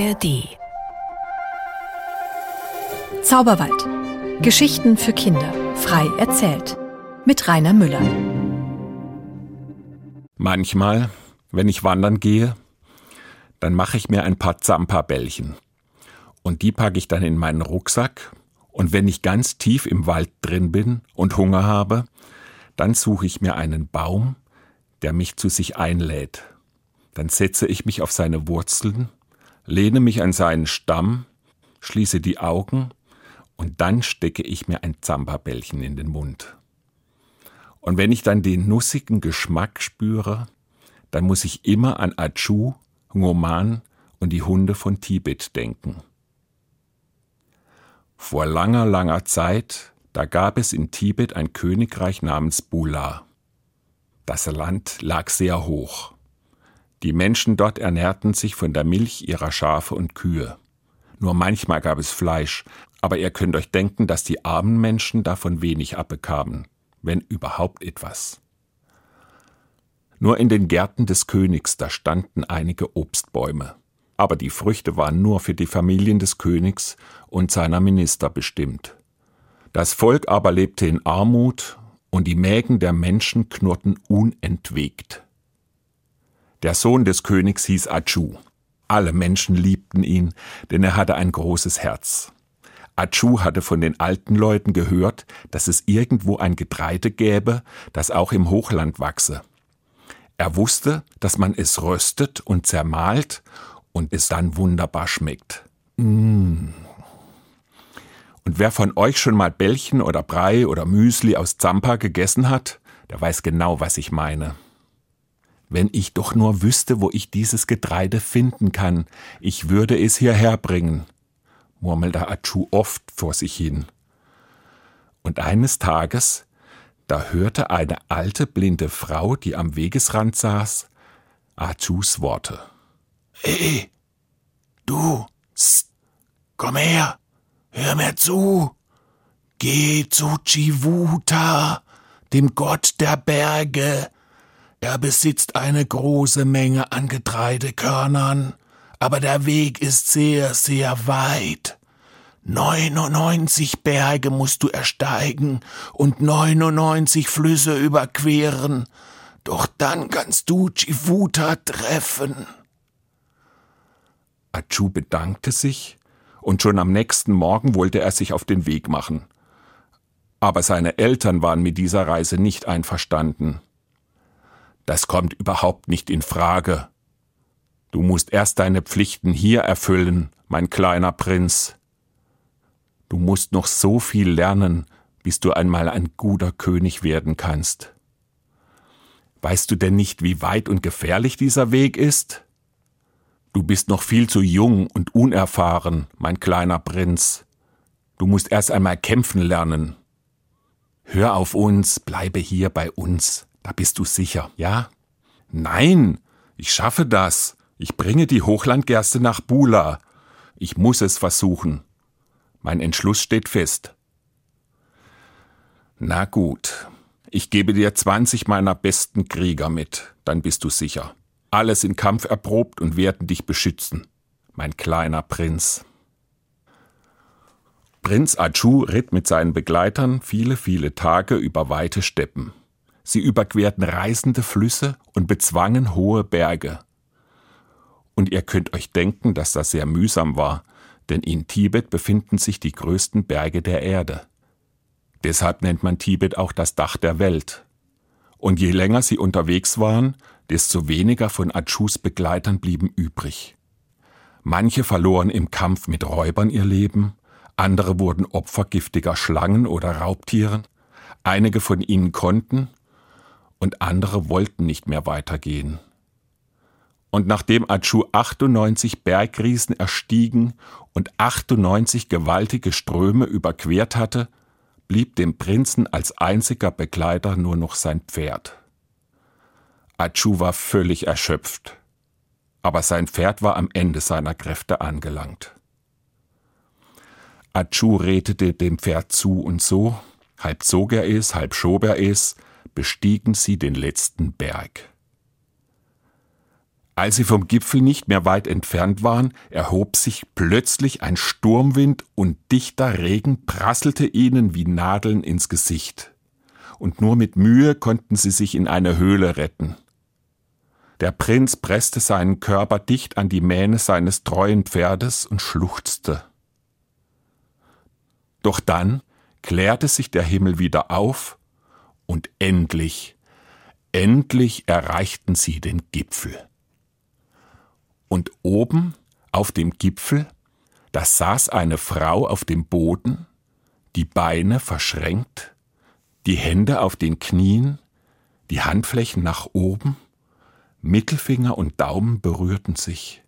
ARD Zauberwald. Geschichten für Kinder. Frei erzählt. Mit Rainer Müller. Manchmal, wenn ich wandern gehe, dann mache ich mir ein paar Zampa-Bällchen. Und die packe ich dann in meinen Rucksack. Und wenn ich ganz tief im Wald drin bin und Hunger habe, dann suche ich mir einen Baum, der mich zu sich einlädt. Dann setze ich mich auf seine Wurzeln, lehne mich an seinen Stamm, schließe die Augen und dann stecke ich mir ein Zambabällchen in den Mund. Und wenn ich dann den nussigen Geschmack spüre, dann muss ich immer an Achu, Ngoman und die Hunde von Tibet denken. Vor langer, langer Zeit, da gab es in Tibet ein Königreich namens Bula. Das Land lag sehr hoch. Die Menschen dort ernährten sich von der Milch ihrer Schafe und Kühe. Nur manchmal gab es Fleisch, aber ihr könnt euch denken, dass die armen Menschen davon wenig abbekamen, wenn überhaupt etwas. Nur in den Gärten des Königs, da standen einige Obstbäume. Aber die Früchte waren nur für die Familien des Königs und seiner Minister bestimmt. Das Volk aber lebte in Armut und die Mägen der Menschen knurrten unentwegt. Der Sohn des Königs hieß Achu. Alle Menschen liebten ihn, denn er hatte ein großes Herz. Achu hatte von den alten Leuten gehört, dass es irgendwo ein Getreide gäbe, das auch im Hochland wachse. Er wusste, dass man es röstet und zermahlt und es dann wunderbar schmeckt. Mmh. Und wer von euch schon mal Bällchen oder Brei oder Müsli aus Zampa gegessen hat, der weiß genau, was ich meine. Wenn ich doch nur wüsste, wo ich dieses Getreide finden kann, ich würde es hierher bringen murmelte Achu oft vor sich hin. Und eines Tages, da hörte eine alte blinde Frau, die am Wegesrand saß, Achus Worte. Hey, du, Psst, komm her, hör mir zu. Geh zu Chivuta, dem Gott der Berge. Er besitzt eine große Menge an Getreidekörnern aber der Weg ist sehr, sehr weit. 99 Berge musst du ersteigen und 99 Flüsse überqueren, doch dann kannst du Chivuta treffen. Achu bedankte sich, und schon am nächsten Morgen wollte er sich auf den Weg machen. Aber seine Eltern waren mit dieser Reise nicht einverstanden. Das kommt überhaupt nicht in Frage, Du musst erst deine Pflichten hier erfüllen, mein kleiner Prinz. Du musst noch so viel lernen, bis du einmal ein guter König werden kannst. Weißt du denn nicht, wie weit und gefährlich dieser Weg ist? Du bist noch viel zu jung und unerfahren, mein kleiner Prinz. Du musst erst einmal kämpfen lernen. Hör auf uns, bleibe hier bei uns, da bist du sicher, ja? Nein, ich schaffe das. Ich bringe die Hochlandgerste nach Bula. Ich muss es versuchen. Mein Entschluss steht fest. Na gut, ich gebe dir 20 meiner besten Krieger mit, dann bist du sicher. Alle sind kampferprobt und werden dich beschützen, mein kleiner Prinz. Prinz Achu ritt mit seinen Begleitern viele, viele Tage über weite Steppen. Sie überquerten reißende Flüsse und bezwangen hohe Berge. Und ihr könnt euch denken, dass das sehr mühsam war, denn in Tibet befinden sich die größten Berge der Erde. Deshalb nennt man Tibet auch das Dach der Welt. Und je länger sie unterwegs waren, desto weniger von Achus Begleitern blieben übrig. Manche verloren im Kampf mit Räubern ihr Leben, andere wurden Opfer giftiger Schlangen oder Raubtieren, einige von ihnen konnten und andere wollten nicht mehr weitergehen. Und nachdem Achu 98 Bergriesen erstiegen und 98 gewaltige Ströme überquert hatte, blieb dem Prinzen als einziger Begleiter nur noch sein Pferd. Achu war völlig erschöpft, aber sein Pferd war am Ende seiner Kräfte angelangt. Achu redete dem Pferd zu und so, halb zog er es, halb schob er es, bestiegen sie den letzten Berg. Als sie vom Gipfel nicht mehr weit entfernt waren, erhob sich plötzlich ein Sturmwind und dichter Regen prasselte ihnen wie Nadeln ins Gesicht. Und nur mit Mühe konnten sie sich in eine Höhle retten. Der Prinz presste seinen Körper dicht an die Mähne seines treuen Pferdes und schluchzte. Doch dann klärte sich der Himmel wieder auf und endlich, endlich erreichten sie den Gipfel. Und oben auf dem Gipfel, da saß eine Frau auf dem Boden, die Beine verschränkt, die Hände auf den Knien, die Handflächen nach oben, Mittelfinger und Daumen berührten sich.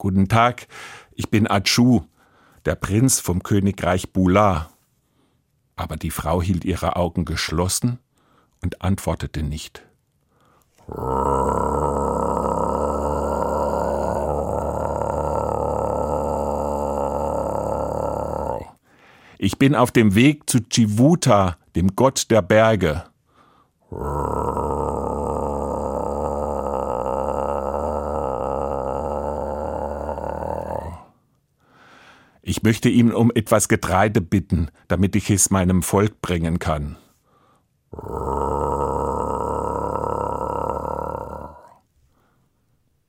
Guten Tag, ich bin Achu, der Prinz vom Königreich Bula. Aber die Frau hielt ihre Augen geschlossen und antwortete nicht. Ich bin auf dem Weg zu Chivuta, dem Gott der Berge. Ich möchte ihn um etwas Getreide bitten, damit ich es meinem Volk bringen kann.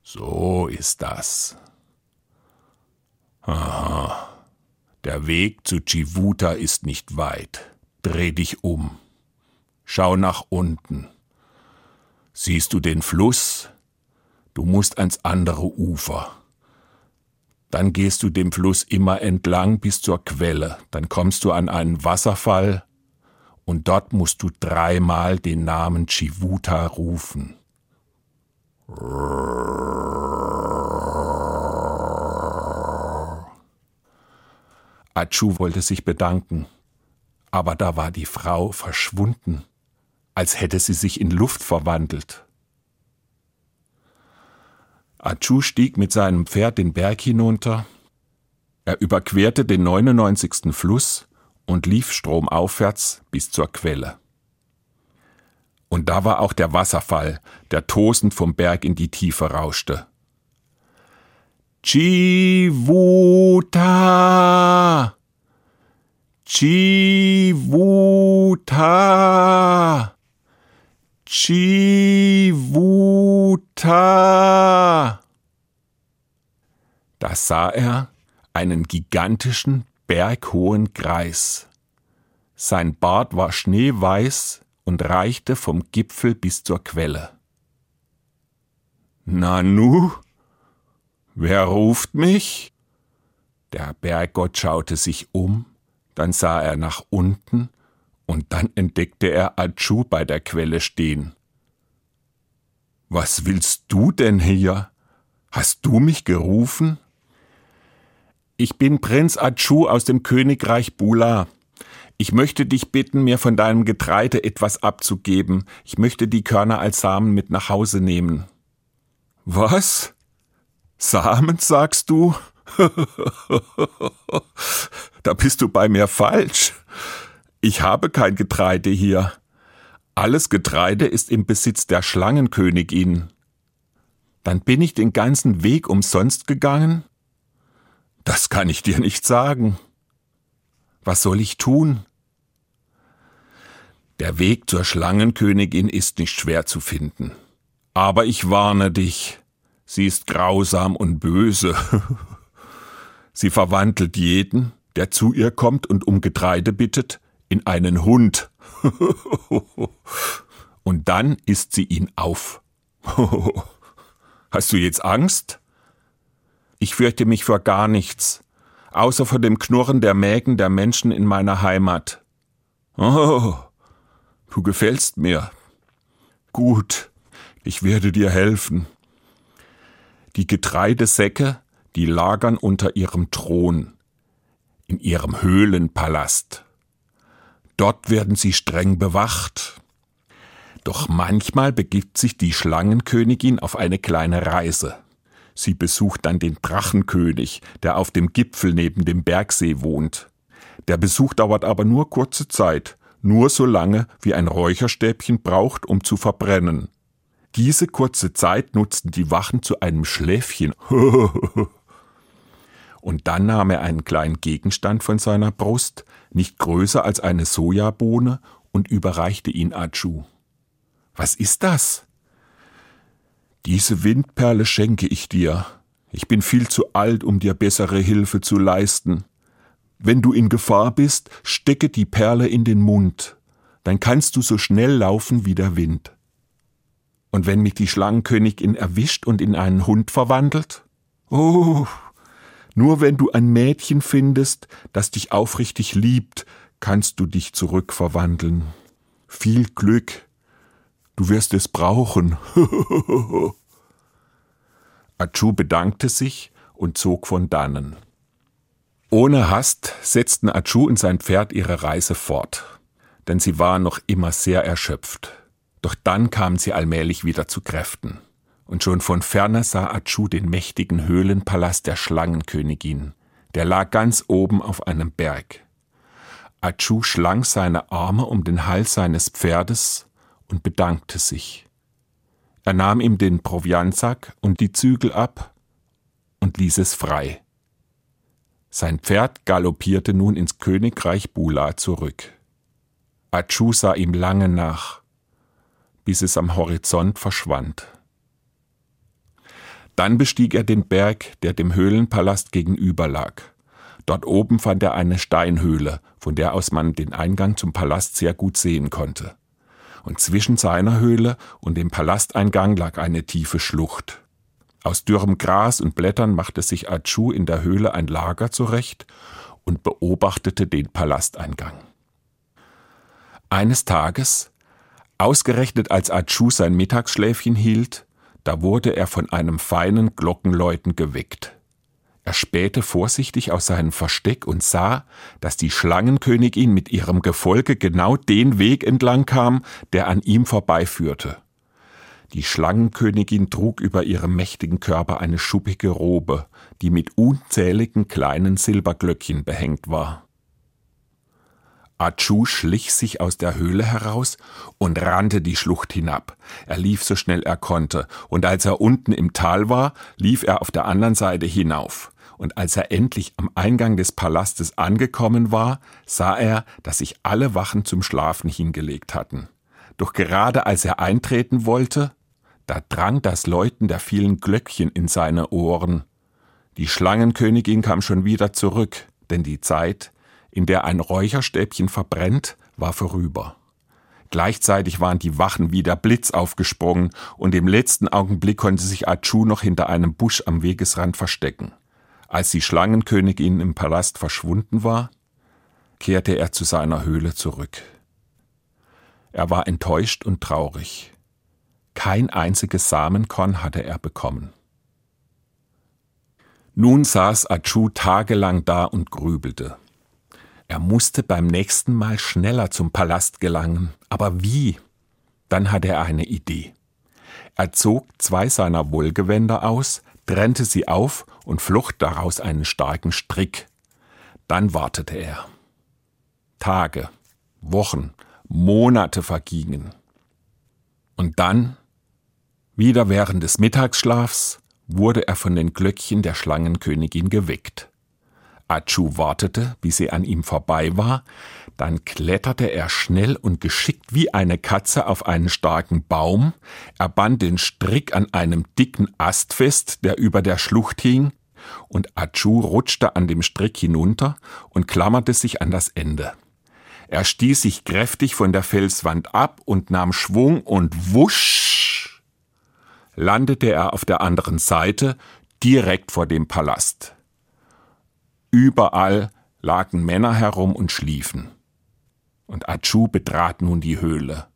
So ist das. Aha. Der Weg zu Chivuta ist nicht weit. Dreh dich um. Schau nach unten. Siehst du den Fluss? Du musst ans andere Ufer. Dann gehst du dem Fluss immer entlang bis zur Quelle, dann kommst du an einen Wasserfall und dort musst du dreimal den Namen Chivuta rufen. Achu wollte sich bedanken, aber da war die Frau verschwunden, als hätte sie sich in Luft verwandelt. Achu stieg mit seinem Pferd den Berg hinunter, er überquerte den 99. Fluss und lief stromaufwärts bis zur Quelle. Und da war auch der Wasserfall, der tosend vom Berg in die Tiefe rauschte. Chivuta! Chivuta! Chivuta! Da sah er einen gigantischen, berghohen Greis. Sein Bart war schneeweiß und reichte vom Gipfel bis zur Quelle. Nanu? Wer ruft mich? Der Berggott schaute sich um, dann sah er nach unten und dann entdeckte er Achu bei der Quelle stehen. Was willst du denn hier? Hast du mich gerufen? Ich bin Prinz Achu aus dem Königreich Bula. Ich möchte dich bitten, mir von deinem Getreide etwas abzugeben. Ich möchte die Körner als Samen mit nach Hause nehmen. Was? Samen, sagst du? da bist du bei mir falsch. Ich habe kein Getreide hier. Alles Getreide ist im Besitz der Schlangenkönigin. Dann bin ich den ganzen Weg umsonst gegangen? Das kann ich dir nicht sagen. Was soll ich tun? Der Weg zur Schlangenkönigin ist nicht schwer zu finden. Aber ich warne dich, sie ist grausam und böse. sie verwandelt jeden, der zu ihr kommt und um Getreide bittet, in einen Hund. Und dann isst sie ihn auf. Hast du jetzt Angst? Ich fürchte mich vor gar nichts, außer vor dem Knurren der Mägen der Menschen in meiner Heimat. Oh, du gefällst mir. Gut, ich werde dir helfen. Die Getreidesäcke, die lagern unter ihrem Thron, in ihrem Höhlenpalast. Dort werden sie streng bewacht. Doch manchmal begibt sich die Schlangenkönigin auf eine kleine Reise. Sie besucht dann den Drachenkönig, der auf dem Gipfel neben dem Bergsee wohnt. Der Besuch dauert aber nur kurze Zeit, nur so lange, wie ein Räucherstäbchen braucht, um zu verbrennen. Diese kurze Zeit nutzten die Wachen zu einem Schläfchen. Und dann nahm er einen kleinen Gegenstand von seiner Brust, nicht größer als eine Sojabohne, und überreichte ihn Achu. Was ist das? Diese Windperle schenke ich dir. Ich bin viel zu alt, um dir bessere Hilfe zu leisten. Wenn du in Gefahr bist, stecke die Perle in den Mund. Dann kannst du so schnell laufen wie der Wind. Und wenn mich die Schlangenkönigin erwischt und in einen Hund verwandelt? Oh, nur wenn du ein Mädchen findest, das dich aufrichtig liebt, kannst du dich zurückverwandeln. Viel Glück. Du wirst es brauchen. Achu bedankte sich und zog von dannen. Ohne Hast setzten Achu und sein Pferd ihre Reise fort, denn sie waren noch immer sehr erschöpft. Doch dann kamen sie allmählich wieder zu Kräften und schon von ferne sah Achu den mächtigen Höhlenpalast der Schlangenkönigin. Der lag ganz oben auf einem Berg. Achu schlang seine Arme um den Hals seines Pferdes und bedankte sich. Er nahm ihm den Proviantsack und die Zügel ab und ließ es frei. Sein Pferd galoppierte nun ins Königreich Bula zurück. Achu sah ihm lange nach, bis es am Horizont verschwand. Dann bestieg er den Berg, der dem Höhlenpalast gegenüber lag. Dort oben fand er eine Steinhöhle, von der aus man den Eingang zum Palast sehr gut sehen konnte. Und zwischen seiner Höhle und dem Palasteingang lag eine tiefe Schlucht. Aus dürrem Gras und Blättern machte sich Achu in der Höhle ein Lager zurecht und beobachtete den Palasteingang. Eines Tages, ausgerechnet als Achu sein Mittagsschläfchen hielt, da wurde er von einem feinen Glockenläuten geweckt. Er spähte vorsichtig aus seinem Versteck und sah, dass die Schlangenkönigin mit ihrem Gefolge genau den Weg entlang kam, der an ihm vorbeiführte. Die Schlangenkönigin trug über ihrem mächtigen Körper eine schuppige Robe, die mit unzähligen kleinen Silberglöckchen behängt war. Achu schlich sich aus der Höhle heraus und rannte die Schlucht hinab. Er lief so schnell er konnte, und als er unten im Tal war, lief er auf der anderen Seite hinauf. Und als er endlich am Eingang des Palastes angekommen war, sah er, dass sich alle Wachen zum Schlafen hingelegt hatten. Doch gerade als er eintreten wollte, da drang das Läuten der vielen Glöckchen in seine Ohren. Die Schlangenkönigin kam schon wieder zurück, denn die Zeit, in der ein Räucherstäbchen verbrennt, war vorüber. Gleichzeitig waren die Wachen wie der Blitz aufgesprungen und im letzten Augenblick konnte sich Achu noch hinter einem Busch am Wegesrand verstecken. Als die Schlangenkönigin im Palast verschwunden war, kehrte er zu seiner Höhle zurück. Er war enttäuscht und traurig. Kein einziges Samenkorn hatte er bekommen. Nun saß Achu tagelang da und grübelte. Er musste beim nächsten Mal schneller zum Palast gelangen. Aber wie? Dann hatte er eine Idee. Er zog zwei seiner Wollgewänder aus, trennte sie auf und flocht daraus einen starken Strick. Dann wartete er. Tage, Wochen, Monate vergingen. Und dann, wieder während des Mittagsschlafs, wurde er von den Glöckchen der Schlangenkönigin geweckt. Achu wartete, bis sie an ihm vorbei war, dann kletterte er schnell und geschickt wie eine Katze auf einen starken Baum, er band den Strick an einem dicken Ast fest, der über der Schlucht hing, und Achu rutschte an dem Strick hinunter und klammerte sich an das Ende. Er stieß sich kräftig von der Felswand ab und nahm Schwung und wusch landete er auf der anderen Seite, direkt vor dem Palast. Überall lagen Männer herum und schliefen. Und Achu betrat nun die Höhle.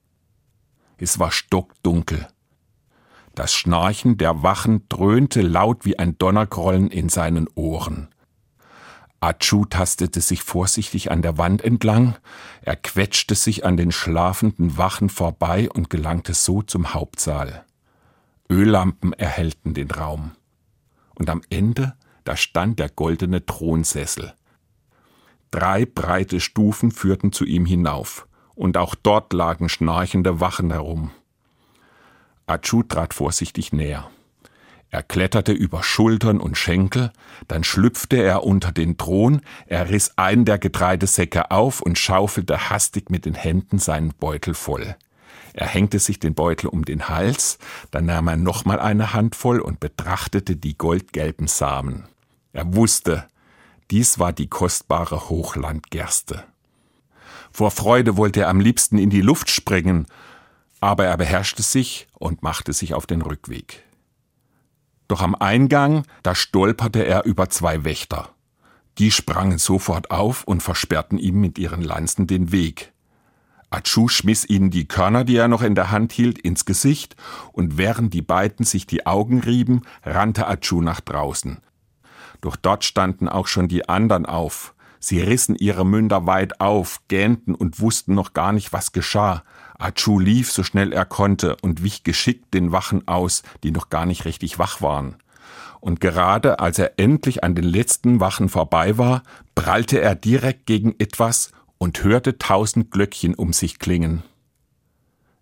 Es war stockdunkel. Das Schnarchen der Wachen dröhnte laut wie ein Donnergrollen in seinen Ohren. Achu tastete sich vorsichtig an der Wand entlang, er quetschte sich an den schlafenden Wachen vorbei und gelangte so zum Hauptsaal. Öllampen erhellten den Raum. Und am Ende da stand der goldene Thronsessel. Drei breite Stufen führten zu ihm hinauf, und auch dort lagen schnarchende Wachen herum. Achu trat vorsichtig näher. Er kletterte über Schultern und Schenkel, dann schlüpfte er unter den Thron, er riss einen der Getreidesäcke auf und schaufelte hastig mit den Händen seinen Beutel voll. Er hängte sich den Beutel um den Hals, dann nahm er nochmal eine Handvoll und betrachtete die goldgelben Samen. Er wusste, dies war die kostbare Hochlandgerste. Vor Freude wollte er am liebsten in die Luft springen, aber er beherrschte sich und machte sich auf den Rückweg. Doch am Eingang, da stolperte er über zwei Wächter. Die sprangen sofort auf und versperrten ihm mit ihren Lanzen den Weg. Achu schmiss ihnen die Körner, die er noch in der Hand hielt, ins Gesicht, und während die beiden sich die Augen rieben, rannte Achu nach draußen. Doch dort standen auch schon die anderen auf. Sie rissen ihre Münder weit auf, gähnten und wussten noch gar nicht, was geschah. Achu lief so schnell er konnte und wich geschickt den Wachen aus, die noch gar nicht richtig wach waren. Und gerade als er endlich an den letzten Wachen vorbei war, prallte er direkt gegen etwas und hörte tausend Glöckchen um sich klingen.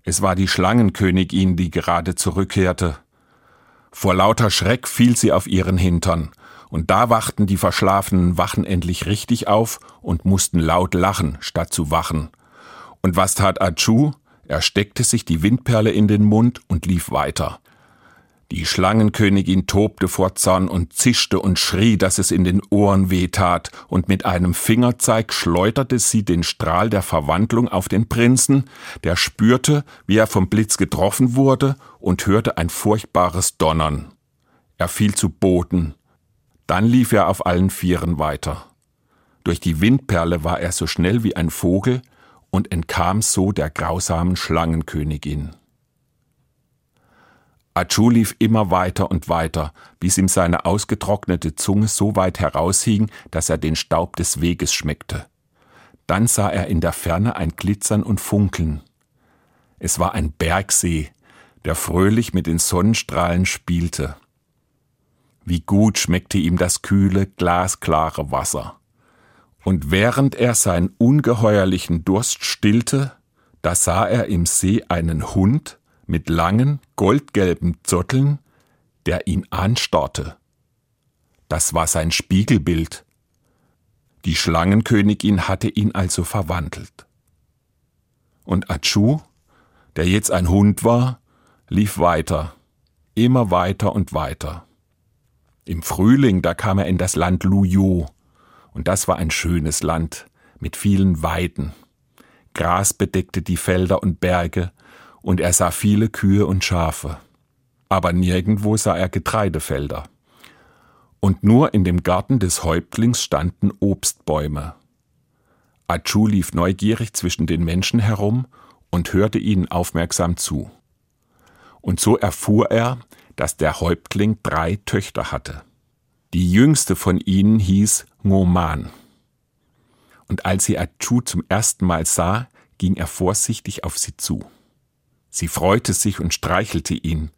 Es war die Schlangenkönigin, die gerade zurückkehrte. Vor lauter Schreck fiel sie auf ihren Hintern, und da wachten die verschlafenen Wachen endlich richtig auf und mussten laut lachen, statt zu wachen. Und was tat Achu? Er steckte sich die Windperle in den Mund und lief weiter. Die Schlangenkönigin tobte vor Zorn und zischte und schrie, dass es in den Ohren wehtat, und mit einem Fingerzeig schleuderte sie den Strahl der Verwandlung auf den Prinzen, der spürte, wie er vom Blitz getroffen wurde, und hörte ein furchtbares Donnern. Er fiel zu Boden. Dann lief er auf allen Vieren weiter. Durch die Windperle war er so schnell wie ein Vogel, und entkam so der grausamen Schlangenkönigin. Achu lief immer weiter und weiter, bis ihm seine ausgetrocknete Zunge so weit heraushing, dass er den Staub des Weges schmeckte. Dann sah er in der Ferne ein Glitzern und Funkeln. Es war ein Bergsee, der fröhlich mit den Sonnenstrahlen spielte. Wie gut schmeckte ihm das kühle, glasklare Wasser. Und während er seinen ungeheuerlichen Durst stillte, da sah er im See einen Hund mit langen, goldgelben Zotteln, der ihn anstarrte. Das war sein Spiegelbild. Die Schlangenkönigin hatte ihn also verwandelt. Und Achu, der jetzt ein Hund war, lief weiter, immer weiter und weiter. Im Frühling, da kam er in das Land Luyo, und das war ein schönes Land mit vielen Weiden. Gras bedeckte die Felder und Berge, und er sah viele Kühe und Schafe. Aber nirgendwo sah er Getreidefelder. Und nur in dem Garten des Häuptlings standen Obstbäume. Achu lief neugierig zwischen den Menschen herum und hörte ihnen aufmerksam zu. Und so erfuhr er, dass der Häuptling drei Töchter hatte. Die jüngste von ihnen hieß Ngoman. Und als sie Achu zum ersten Mal sah, ging er vorsichtig auf sie zu. Sie freute sich und streichelte ihn.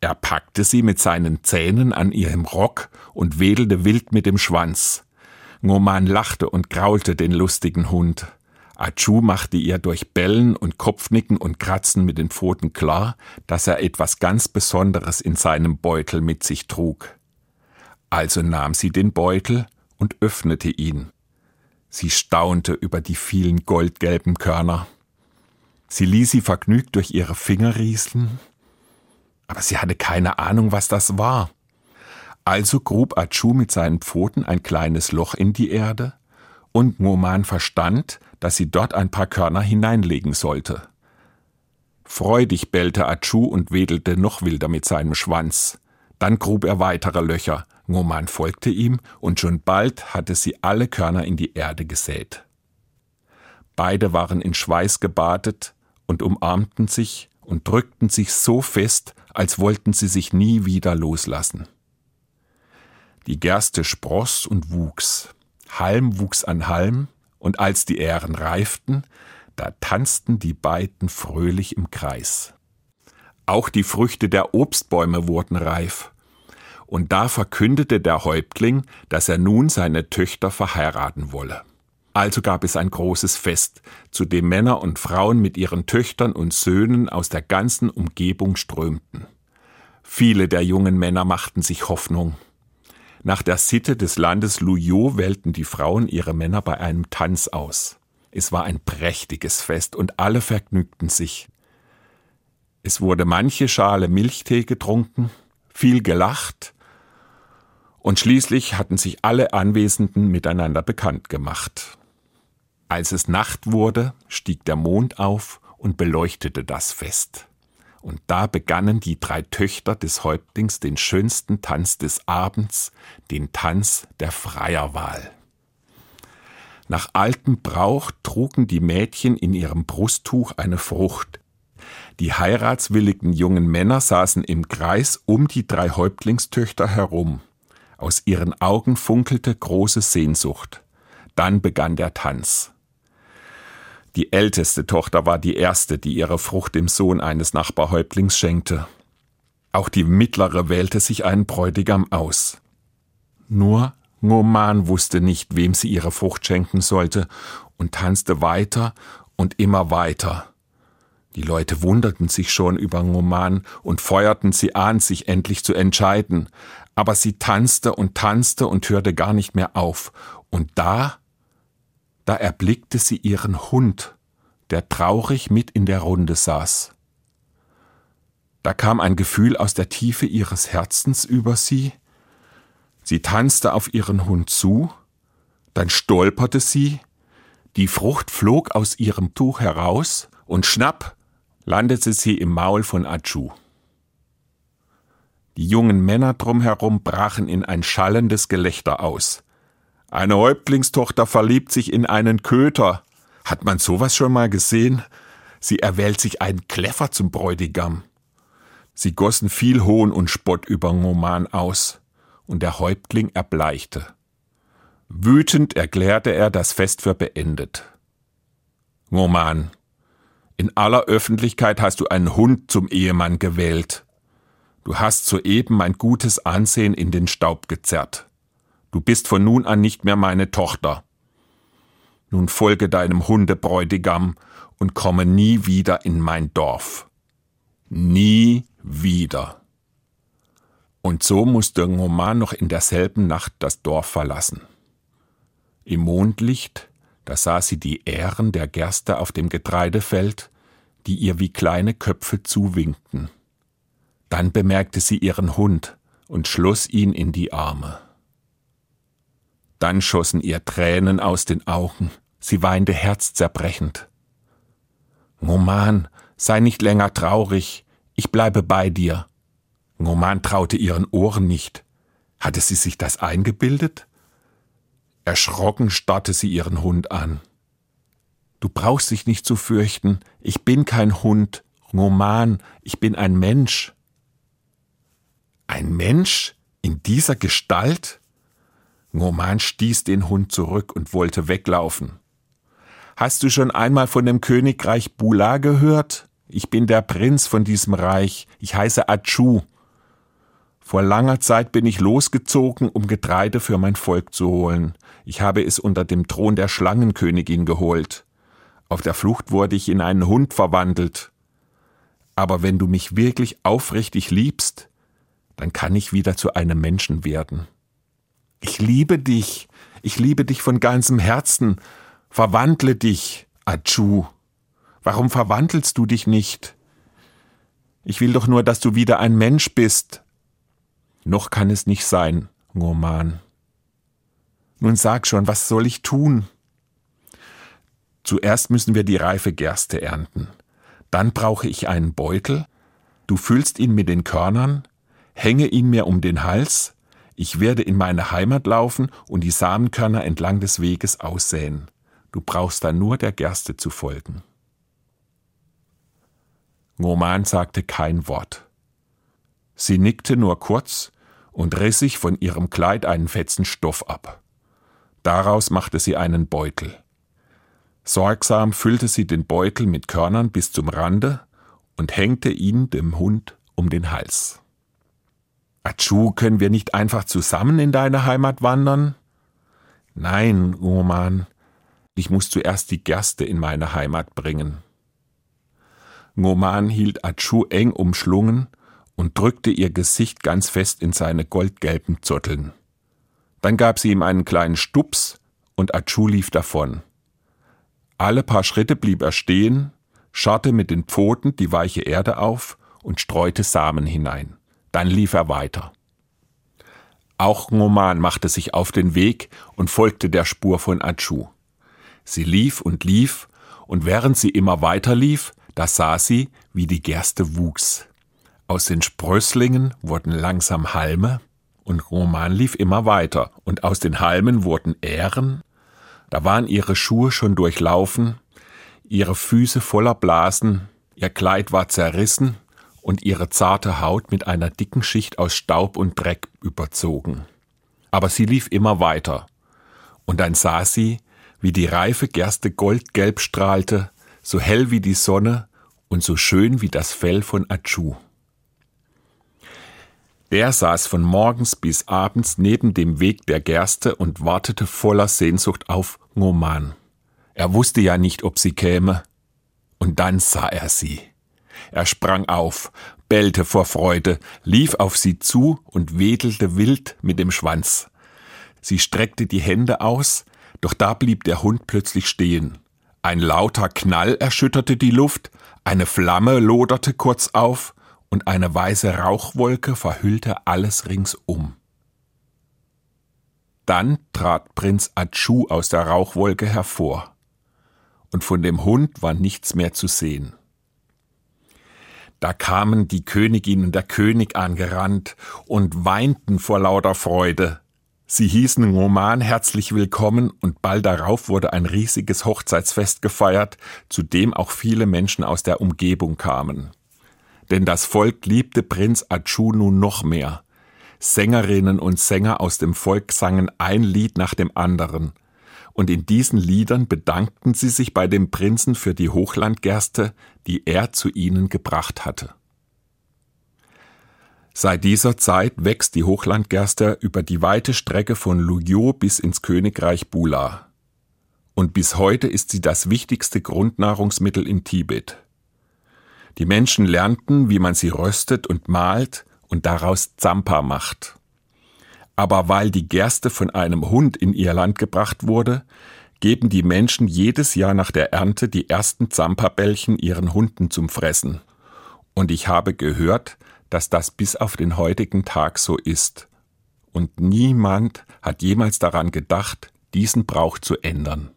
Er packte sie mit seinen Zähnen an ihrem Rock und wedelte wild mit dem Schwanz. Ngoman lachte und graulte den lustigen Hund. Achu machte ihr durch Bellen und Kopfnicken und Kratzen mit den Pfoten klar, dass er etwas ganz Besonderes in seinem Beutel mit sich trug. Also nahm sie den Beutel und öffnete ihn. Sie staunte über die vielen goldgelben Körner. Sie ließ sie vergnügt durch ihre Finger rieseln, aber sie hatte keine Ahnung, was das war. Also grub Achu mit seinen Pfoten ein kleines Loch in die Erde, und Moman verstand, dass sie dort ein paar Körner hineinlegen sollte. Freudig bellte Achu und wedelte noch wilder mit seinem Schwanz. Dann grub er weitere Löcher, Ngoman folgte ihm, und schon bald hatte sie alle Körner in die Erde gesät. Beide waren in Schweiß gebadet und umarmten sich und drückten sich so fest, als wollten sie sich nie wieder loslassen. Die Gerste spross und wuchs, Halm wuchs an Halm, und als die Ähren reiften, da tanzten die beiden fröhlich im Kreis. Auch die Früchte der Obstbäume wurden reif, und da verkündete der Häuptling, dass er nun seine Töchter verheiraten wolle. Also gab es ein großes Fest, zu dem Männer und Frauen mit ihren Töchtern und Söhnen aus der ganzen Umgebung strömten. Viele der jungen Männer machten sich Hoffnung. Nach der Sitte des Landes Luyot wählten die Frauen ihre Männer bei einem Tanz aus. Es war ein prächtiges Fest und alle vergnügten sich. Es wurde manche Schale Milchtee getrunken, viel gelacht, und schließlich hatten sich alle Anwesenden miteinander bekannt gemacht. Als es Nacht wurde, stieg der Mond auf und beleuchtete das Fest. Und da begannen die drei Töchter des Häuptlings den schönsten Tanz des Abends, den Tanz der Freierwahl. Nach altem Brauch trugen die Mädchen in ihrem Brusttuch eine Frucht. Die heiratswilligen jungen Männer saßen im Kreis um die drei Häuptlingstöchter herum. Aus ihren Augen funkelte große Sehnsucht. Dann begann der Tanz. Die älteste Tochter war die erste, die ihre Frucht dem Sohn eines Nachbarhäuptlings schenkte. Auch die mittlere wählte sich einen Bräutigam aus. Nur Ngoman wusste nicht, wem sie ihre Frucht schenken sollte und tanzte weiter und immer weiter. Die Leute wunderten sich schon über Ngoman und feuerten sie an, sich endlich zu entscheiden. Aber sie tanzte und tanzte und hörte gar nicht mehr auf. Und da da erblickte sie ihren Hund, der traurig mit in der Runde saß. Da kam ein Gefühl aus der Tiefe ihres Herzens über sie, sie tanzte auf ihren Hund zu, dann stolperte sie, die Frucht flog aus ihrem Tuch heraus, und schnapp landete sie im Maul von Achu. Die jungen Männer drumherum brachen in ein schallendes Gelächter aus. Eine Häuptlingstochter verliebt sich in einen Köter. Hat man sowas schon mal gesehen? Sie erwählt sich einen Kläffer zum Bräutigam. Sie gossen viel Hohn und Spott über Ngoman aus, und der Häuptling erbleichte. Wütend erklärte er das Fest für beendet. Ngoman, in aller Öffentlichkeit hast du einen Hund zum Ehemann gewählt. Du hast soeben mein gutes Ansehen in den Staub gezerrt. Du bist von nun an nicht mehr meine Tochter. Nun folge deinem Hundebräutigam und komme nie wieder in mein Dorf. Nie wieder. Und so musste Ngoman noch in derselben Nacht das Dorf verlassen. Im Mondlicht, da sah sie die Ähren der Gerste auf dem Getreidefeld, die ihr wie kleine Köpfe zuwinkten. Dann bemerkte sie ihren Hund und schloss ihn in die Arme. Dann schossen ihr Tränen aus den Augen, sie weinte herzzerbrechend. Ngoman, sei nicht länger traurig, ich bleibe bei dir. Ngoman traute ihren Ohren nicht. Hatte sie sich das eingebildet? Erschrocken starrte sie ihren Hund an. Du brauchst dich nicht zu fürchten, ich bin kein Hund, Ngoman, ich bin ein Mensch. Ein Mensch? In dieser Gestalt? Ngoman stieß den Hund zurück und wollte weglaufen. Hast du schon einmal von dem Königreich Bula gehört? Ich bin der Prinz von diesem Reich. Ich heiße Achu. Vor langer Zeit bin ich losgezogen, um Getreide für mein Volk zu holen. Ich habe es unter dem Thron der Schlangenkönigin geholt. Auf der Flucht wurde ich in einen Hund verwandelt. Aber wenn du mich wirklich aufrichtig liebst, dann kann ich wieder zu einem Menschen werden. Ich liebe dich, ich liebe dich von ganzem Herzen. Verwandle dich, Achu. Warum verwandelst du dich nicht? Ich will doch nur, dass du wieder ein Mensch bist. Noch kann es nicht sein, Ngurman. Nun sag schon, was soll ich tun? Zuerst müssen wir die reife Gerste ernten. Dann brauche ich einen Beutel. Du füllst ihn mit den Körnern, hänge ihn mir um den Hals, ich werde in meine Heimat laufen und die Samenkörner entlang des Weges aussäen. Du brauchst dann nur der Gerste zu folgen. Roman sagte kein Wort. Sie nickte nur kurz und riss sich von ihrem Kleid einen fetzen Stoff ab. Daraus machte sie einen Beutel. Sorgsam füllte sie den Beutel mit Körnern bis zum Rande und hängte ihn dem Hund um den Hals. Achu, können wir nicht einfach zusammen in deine Heimat wandern? Nein, Ngoman, ich muss zuerst die Gerste in meine Heimat bringen. Ngoman hielt Achu eng umschlungen und drückte ihr Gesicht ganz fest in seine goldgelben Zotteln. Dann gab sie ihm einen kleinen Stups und Achu lief davon. Alle paar Schritte blieb er stehen, scharrte mit den Pfoten die weiche Erde auf und streute Samen hinein. Dann lief er weiter. Auch Ngoman machte sich auf den Weg und folgte der Spur von Achu. Sie lief und lief, und während sie immer weiter lief, da sah sie, wie die Gerste wuchs. Aus den Sprösslingen wurden langsam Halme, und Roman lief immer weiter, und aus den Halmen wurden Ähren, da waren ihre Schuhe schon durchlaufen, ihre Füße voller Blasen, ihr Kleid war zerrissen und ihre zarte Haut mit einer dicken Schicht aus Staub und Dreck überzogen. Aber sie lief immer weiter, und dann sah sie, wie die reife Gerste goldgelb strahlte, so hell wie die Sonne und so schön wie das Fell von Achu. Der saß von morgens bis abends neben dem Weg der Gerste und wartete voller Sehnsucht auf Ngoman. Er wusste ja nicht, ob sie käme. Und dann sah er sie. Er sprang auf, bellte vor Freude, lief auf sie zu und wedelte wild mit dem Schwanz. Sie streckte die Hände aus, doch da blieb der Hund plötzlich stehen. Ein lauter Knall erschütterte die Luft, eine Flamme loderte kurz auf, und eine weiße Rauchwolke verhüllte alles ringsum. Dann trat Prinz Achu aus der Rauchwolke hervor, und von dem Hund war nichts mehr zu sehen. Da kamen die Königin und der König angerannt und weinten vor lauter Freude. Sie hießen Roman herzlich willkommen und bald darauf wurde ein riesiges Hochzeitsfest gefeiert, zu dem auch viele Menschen aus der Umgebung kamen denn das Volk liebte Prinz Achu nun noch mehr. Sängerinnen und Sänger aus dem Volk sangen ein Lied nach dem anderen, und in diesen Liedern bedankten sie sich bei dem Prinzen für die Hochlandgerste, die er zu ihnen gebracht hatte. Seit dieser Zeit wächst die Hochlandgerste über die weite Strecke von Luyou bis ins Königreich Bula. Und bis heute ist sie das wichtigste Grundnahrungsmittel in Tibet. Die Menschen lernten, wie man sie röstet und malt und daraus Zampa macht. Aber weil die Gerste von einem Hund in ihr Land gebracht wurde, geben die Menschen jedes Jahr nach der Ernte die ersten Zampa-Bällchen ihren Hunden zum Fressen. Und ich habe gehört, dass das bis auf den heutigen Tag so ist. Und niemand hat jemals daran gedacht, diesen Brauch zu ändern.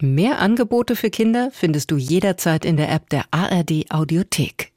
Mehr Angebote für Kinder findest du jederzeit in der App der ARD Audiothek.